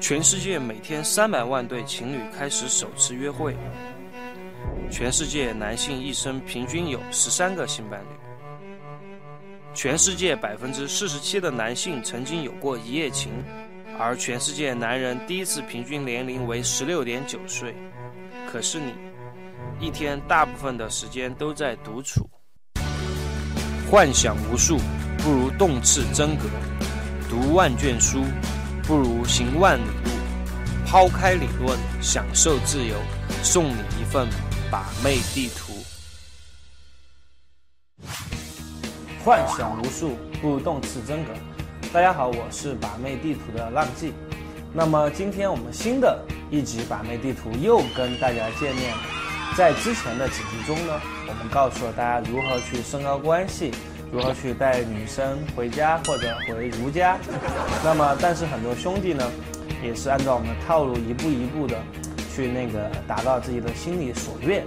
全世界每天三百万对情侣开始首次约会。全世界男性一生平均有十三个性伴侣。全世界百分之四十七的男性曾经有过一夜情，而全世界男人第一次平均年龄为十六点九岁。可是你，一天大部分的时间都在独处，幻想无数，不如动次真格；读万卷书，不如行万里路。抛开理论，享受自由，送你一份把妹地图。幻想无数，不如动次真格。大家好，我是把妹地图的浪迹。那么今天我们新的一集把妹地图又跟大家见面了。在之前的几集中呢，我们告诉了大家如何去升高关系，如何去带女生回家或者回如家。那么，但是很多兄弟呢，也是按照我们的套路一步一步的去那个达到自己的心里所愿。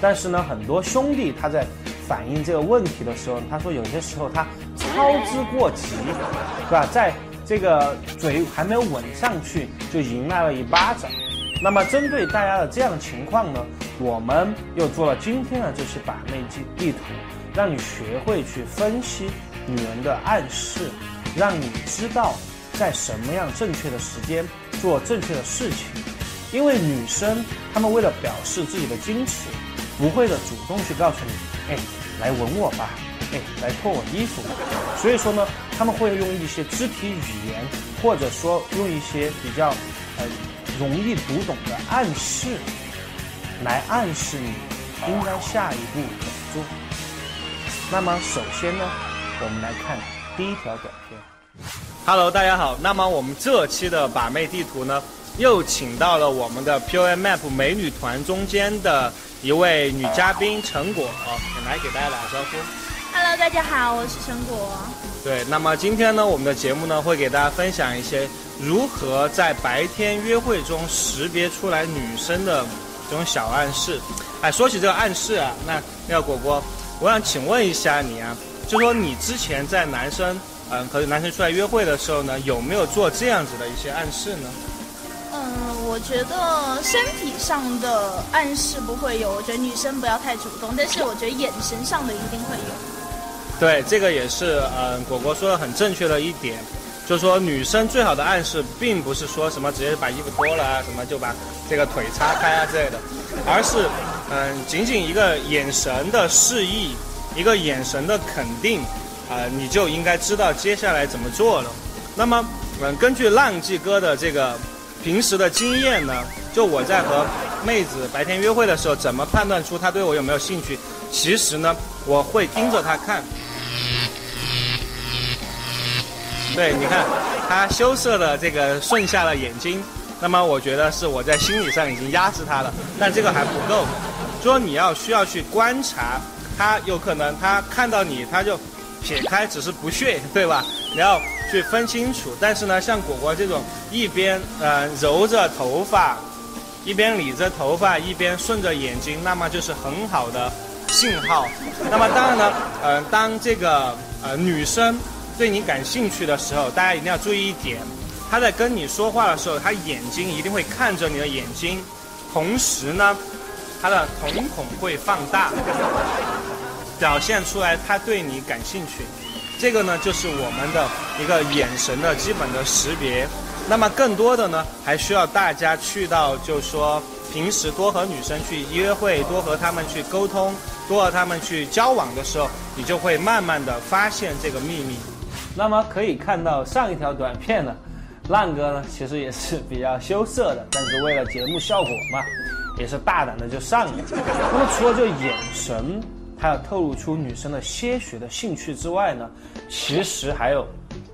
但是呢，很多兄弟他在反映这个问题的时候，他说有些时候他操之过急，对吧？在这个嘴还没有吻上去，就迎来了一巴掌。那么针对大家的这样的情况呢，我们又做了今天呢，就是把妹地地图，让你学会去分析女人的暗示，让你知道在什么样正确的时间做正确的事情。因为女生她们为了表示自己的矜持，不会的主动去告诉你，哎，来吻我吧，哎，来脱我衣服。所以说呢，他们会用一些肢体语言，或者说用一些比较呃容易读懂的暗示，来暗示你应该下一步怎么做。那么首先呢，我们来看第一条短片。Hello，大家好。那么我们这期的把妹地图呢，又请到了我们的 POM Map 美女团中间的一位女嘉宾陈果，哦，来给大家打个招呼。Hello，大家好，我是陈果。对，那么今天呢，我们的节目呢会给大家分享一些如何在白天约会中识别出来女生的这种小暗示。哎，说起这个暗示啊，那那个果果，我想请问一下你啊，就说你之前在男生嗯和男生出来约会的时候呢，有没有做这样子的一些暗示呢？嗯，我觉得身体上的暗示不会有，我觉得女生不要太主动，但是我觉得眼神上的一定会有。对，这个也是，嗯，果果说的很正确的一点，就是说女生最好的暗示，并不是说什么直接把衣服脱了啊，什么就把这个腿叉开啊之类的，而是，嗯，仅仅一个眼神的示意，一个眼神的肯定，啊、你就应该知道接下来怎么做了。那么，嗯，根据浪迹哥的这个平时的经验呢，就我在和妹子白天约会的时候，怎么判断出她对我有没有兴趣？其实呢，我会盯着她看。对，你看，他羞涩的这个顺下了眼睛，那么我觉得是我在心理上已经压制他了，但这个还不够，说你要需要去观察，他有可能他看到你，他就撇开，只是不屑，对吧？你要去分清楚。但是呢，像果果这种一边呃揉着头发，一边理着头发，一边顺着眼睛，那么就是很好的信号。那么当然呢，呃，当这个呃女生对你感兴趣的时候，大家一定要注意一点，他在跟你说话的时候，他眼睛一定会看着你的眼睛，同时呢，他的瞳孔会放大，表现出来他对你感兴趣。这个呢，就是我们的一个眼神的基本的识别。那么更多的呢，还需要大家去到，就是说平时多和女生去约会，多和她们去沟通，多和她们去交往的时候，你就会慢慢的发现这个秘密。那么可以看到上一条短片呢，浪哥呢其实也是比较羞涩的，但是为了节目效果嘛，也是大胆的就上了。那么除了这眼神，还要透露出女生的些许的兴趣之外呢，其实还有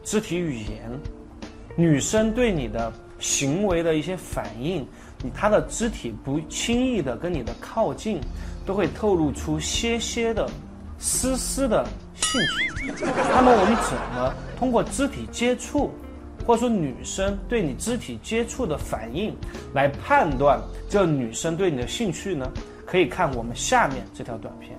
肢体语言，女生对你的行为的一些反应，你她的肢体不轻易的跟你的靠近，都会透露出些些的丝丝的兴趣。那么我们怎么通过肢体接触，或者说女生对你肢体接触的反应，来判断这女生对你的兴趣呢？可以看我们下面这条短片。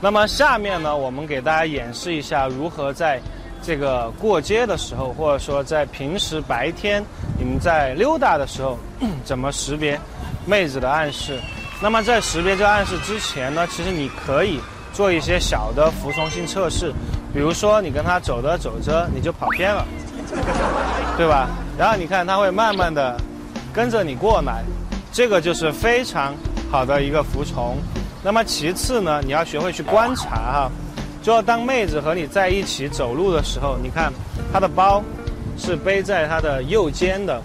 那么下面呢，我们给大家演示一下如何在这个过街的时候，或者说在平时白天你们在溜达的时候，怎么识别妹子的暗示？那么在识别这暗示之前呢，其实你可以做一些小的服从性测试，比如说你跟他走着走着你就跑偏了，对吧？然后你看他会慢慢的跟着你过来，这个就是非常好的一个服从。那么其次呢，你要学会去观察哈，就当妹子和你在一起走路的时候，你看她的包是背在她的右肩的，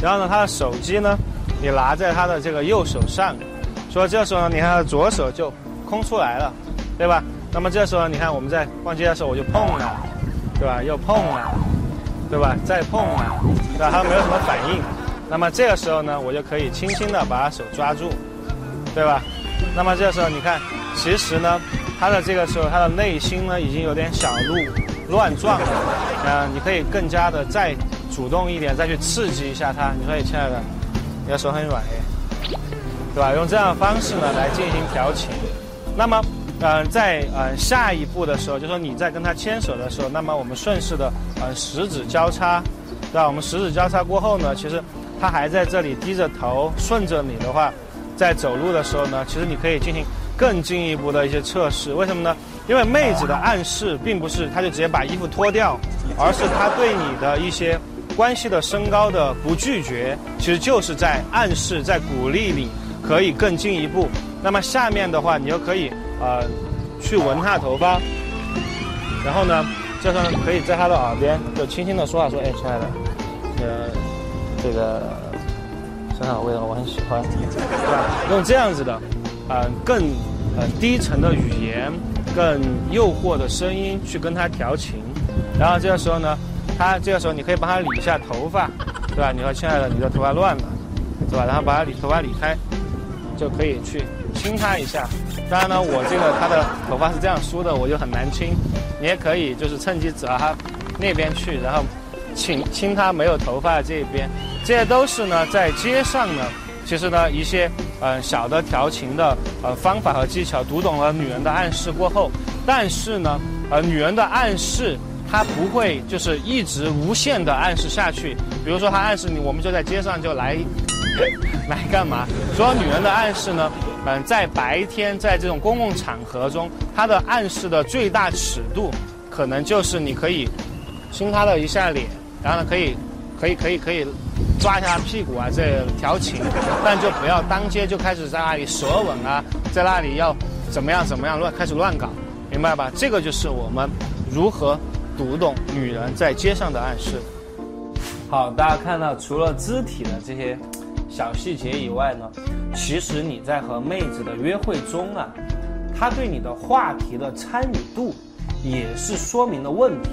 然后呢，她的手机呢，你拿在她的这个右手上。所以这时候呢，你看她的左手就空出来了，对吧？那么这时候你看我们在逛街的时候，我就碰了，对吧？又碰了，对吧？再碰了，对吧？他没有什么反应。那么这个时候呢，我就可以轻轻的把他手抓住，对吧？那么这个时候你看，其实呢，他的这个时候他的内心呢已经有点小鹿乱撞了。嗯，你可以更加的再主动一点，再去刺激一下他。你说，亲爱的，你的手很软诶。对吧？用这样的方式呢来进行调情。那么，嗯，在呃下一步的时候，就说你在跟他牵手的时候，那么我们顺势的呃十指交叉，对吧？我们十指交叉过后呢，其实他还在这里低着头顺着你的话，在走路的时候呢，其实你可以进行更进一步的一些测试。为什么呢？因为妹子的暗示并不是她就直接把衣服脱掉，而是她对你的一些关系的升高的不拒绝，其实就是在暗示，在鼓励你。可以更进一步，那么下面的话，你就可以呃去闻他的头发，然后呢，这时候可以在他的耳边就轻轻的说话，说：“哎，亲爱的，呃，这个身上味道我很喜欢，对吧？”用这样子的，呃，更呃低沉的语言，更诱惑的声音去跟他调情，然后这个时候呢，他这个时候你可以帮他理一下头发，对吧？你说：“亲爱的，你的头发乱了，是吧？”然后把他理头发理开。就可以去亲他一下，当然呢，我这个他的头发是这样梳的，我就很难亲。你也可以就是趁机指到他那边去，然后亲亲他没有头发的这一边。这些都是呢在街上呢，其实呢一些呃小的调情的呃方法和技巧。读懂了女人的暗示过后，但是呢呃女人的暗示她不会就是一直无限的暗示下去。比如说她暗示你，我们就在街上就来。来干嘛？主要女人的暗示呢？嗯，在白天，在这种公共场合中，她的暗示的最大尺度，可能就是你可以亲她的一下脸，然后呢，可以，可以，可以，可以抓一下屁股啊，这调情，但就不要当街就开始在那里舌吻啊，在那里要怎么样怎么样乱开始乱搞，明白吧？这个就是我们如何读懂女人在街上的暗示。好，大家看到除了肢体的这些。小细节以外呢，其实你在和妹子的约会中啊，她对你的话题的参与度也是说明了问题。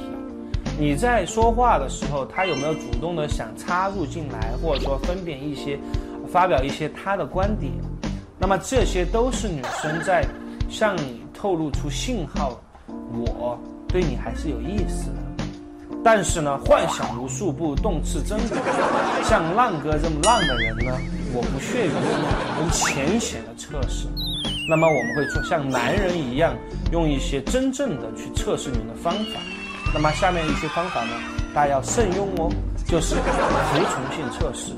你在说话的时候，她有没有主动的想插入进来，或者说分辨一些，发表一些她的观点？那么这些都是女生在向你透露出信号，我对你还是有意思的。但是呢，幻想无数步动次真格，像浪哥这么浪的人呢，我不屑于用浅显的测试。那么我们会说，像男人一样，用一些真正的去测试你的方法。那么下面一些方法呢，大家要慎用哦，就是服从性测试。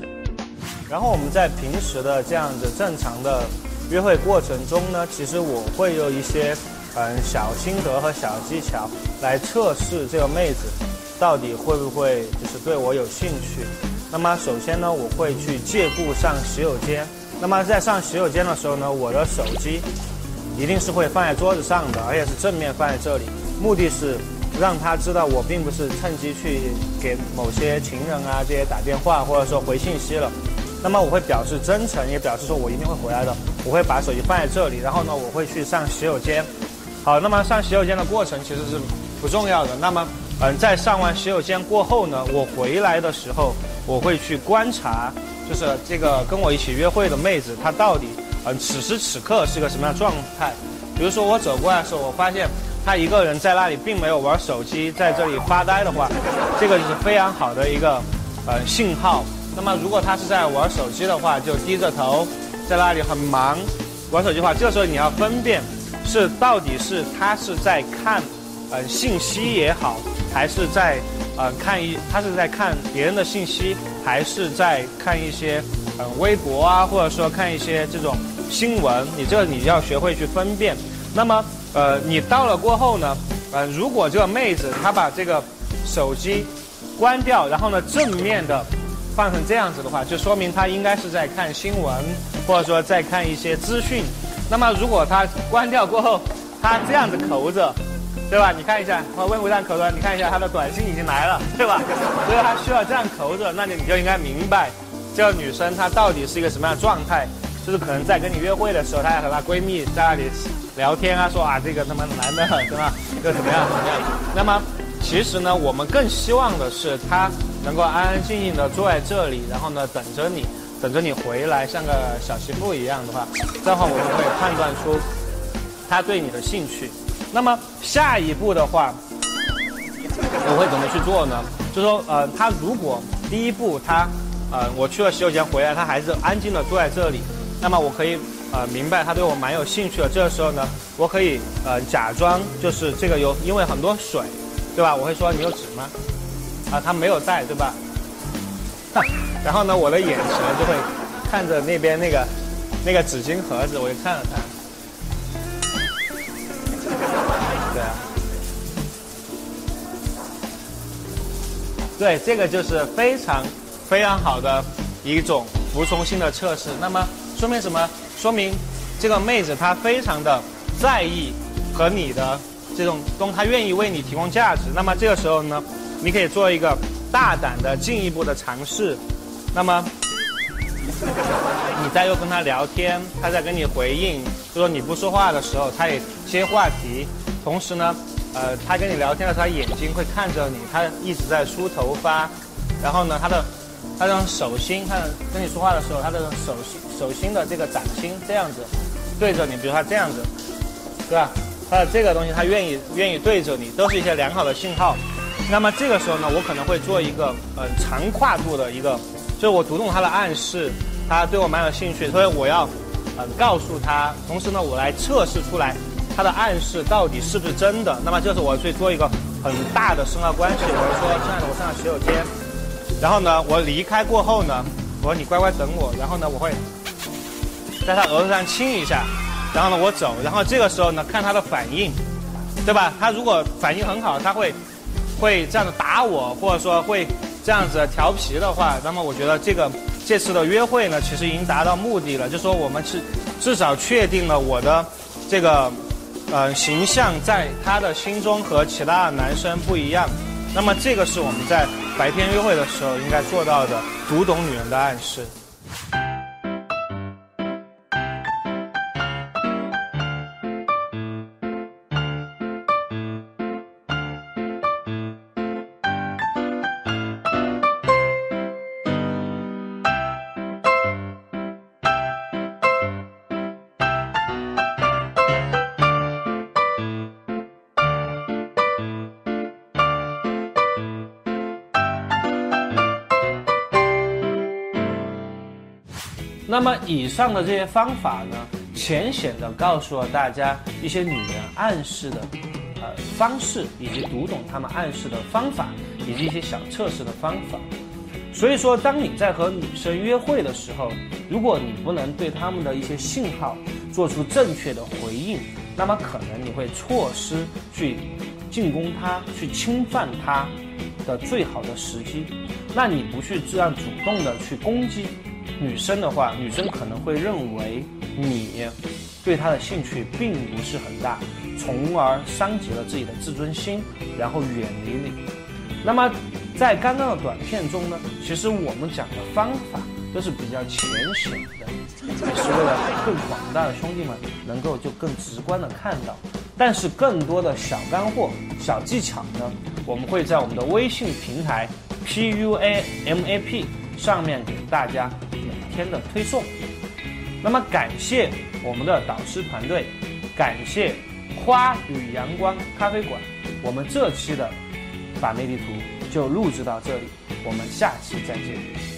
然后我们在平时的这样子正常的约会过程中呢，其实我会有一些嗯小心得和小技巧来测试这个妹子。到底会不会就是对我有兴趣？那么首先呢，我会去借故上洗手间。那么在上洗手间的时候呢，我的手机一定是会放在桌子上的，而且是正面放在这里，目的是让他知道我并不是趁机去给某些情人啊这些打电话或者说回信息了。那么我会表示真诚，也表示说我一定会回来的。我会把手机放在这里，然后呢，我会去上洗手间。好，那么上洗手间的过程其实是不重要的。那么。嗯，在上完洗手间过后呢，我回来的时候，我会去观察，就是这个跟我一起约会的妹子，她到底嗯此时此刻是个什么样的状态。比如说我走过来的时候，我发现她一个人在那里，并没有玩手机，在这里发呆的话，这个就是非常好的一个呃信号。那么如果她是在玩手机的话，就低着头在那里很忙玩手机的话，这个时候你要分辨是到底是她是在看。呃信息也好，还是在呃看一他是在看别人的信息，还是在看一些呃微博啊，或者说看一些这种新闻，你这你要学会去分辨。那么呃你到了过后呢，呃如果这个妹子她把这个手机关掉，然后呢正面的放成这样子的话，就说明她应该是在看新闻，或者说在看一些资讯。那么如果她关掉过后，她这样子扣着，对吧？你看一下，我微博上扣着，你看一下她的短信已经来了，对吧？所以她需要这样口着，那你你就应该明白，这个女生她到底是一个什么样的状态，就是可能在跟你约会的时候，她要和她闺蜜在那里聊天啊，说啊这个他妈男的对吧，又怎么样怎么样？那么其实呢，我们更希望的是她能够安安静静的坐在这里，然后呢等着你。等着你回来，像个小媳妇一样的话，这样话我们会判断出她对你的兴趣。那么下一步的话，我会怎么去做呢？就说呃，他如果第一步他呃我去了洗手间回来，他还是安静的坐在这里，那么我可以呃明白他对我蛮有兴趣的。这个时候呢，我可以呃假装就是这个有因为很多水，对吧？我会说你有纸吗？啊，他没有带，对吧？然后呢，我的眼神就会看着那边那个那个纸巾盒子，我就看着他。对，这个就是非常非常好的一种服从性的测试。那么说明什么？说明这个妹子她非常的在意和你的这种东，她愿意为你提供价值。那么这个时候呢，你可以做一个大胆的进一步的尝试。那么你再又跟她聊天，她在跟你回应，就说你不说话的时候，她也接话题。同时呢，呃，他跟你聊天的时候，他眼睛会看着你，他一直在梳头发。然后呢，他的他这种手心，他跟你说话的时候，他的手心手心的这个掌心这样子对着你，比如他这样子，对吧？他的这个东西，他愿意愿意对着你，都是一些良好的信号。那么这个时候呢，我可能会做一个呃长跨度的一个。就是我读懂他的暗示，他对我蛮有兴趣，所以我要，呃，告诉他。同时呢，我来测试出来他的暗示到底是不是真的。那么就是我去做一个很大的深化关系。我说，亲爱的，我上洗手间。然后呢，我离开过后呢，我说你乖乖等我。然后呢，我会在他额头上亲一下。然后呢，我走。然后这个时候呢，看他的反应，对吧？他如果反应很好，他会会这样子打我，或者说会。这样子调皮的话，那么我觉得这个这次的约会呢，其实已经达到目的了。就说我们是至少确定了我的这个呃形象在他的心中和其他的男生不一样。那么这个是我们在白天约会的时候应该做到的，读懂女人的暗示。那么以上的这些方法呢，浅显的告诉了大家一些女人暗示的，呃方式，以及读懂她们暗示的方法，以及一些小测试的方法。所以说，当你在和女生约会的时候，如果你不能对她们的一些信号做出正确的回应，那么可能你会错失去进攻她、去侵犯她的最好的时机。那你不去这样主动的去攻击。女生的话，女生可能会认为你对她的兴趣并不是很大，从而伤及了自己的自尊心，然后远离你。那么，在刚刚的短片中呢，其实我们讲的方法都是比较浅显的，也是为了更广大的兄弟们能够就更直观的看到。但是更多的小干货、小技巧呢，我们会在我们的微信平台 P U A M A P 上面给大家每。天的推送，那么感谢我们的导师团队，感谢花与阳光咖啡馆，我们这期的把妹地图就录制到这里，我们下期再见。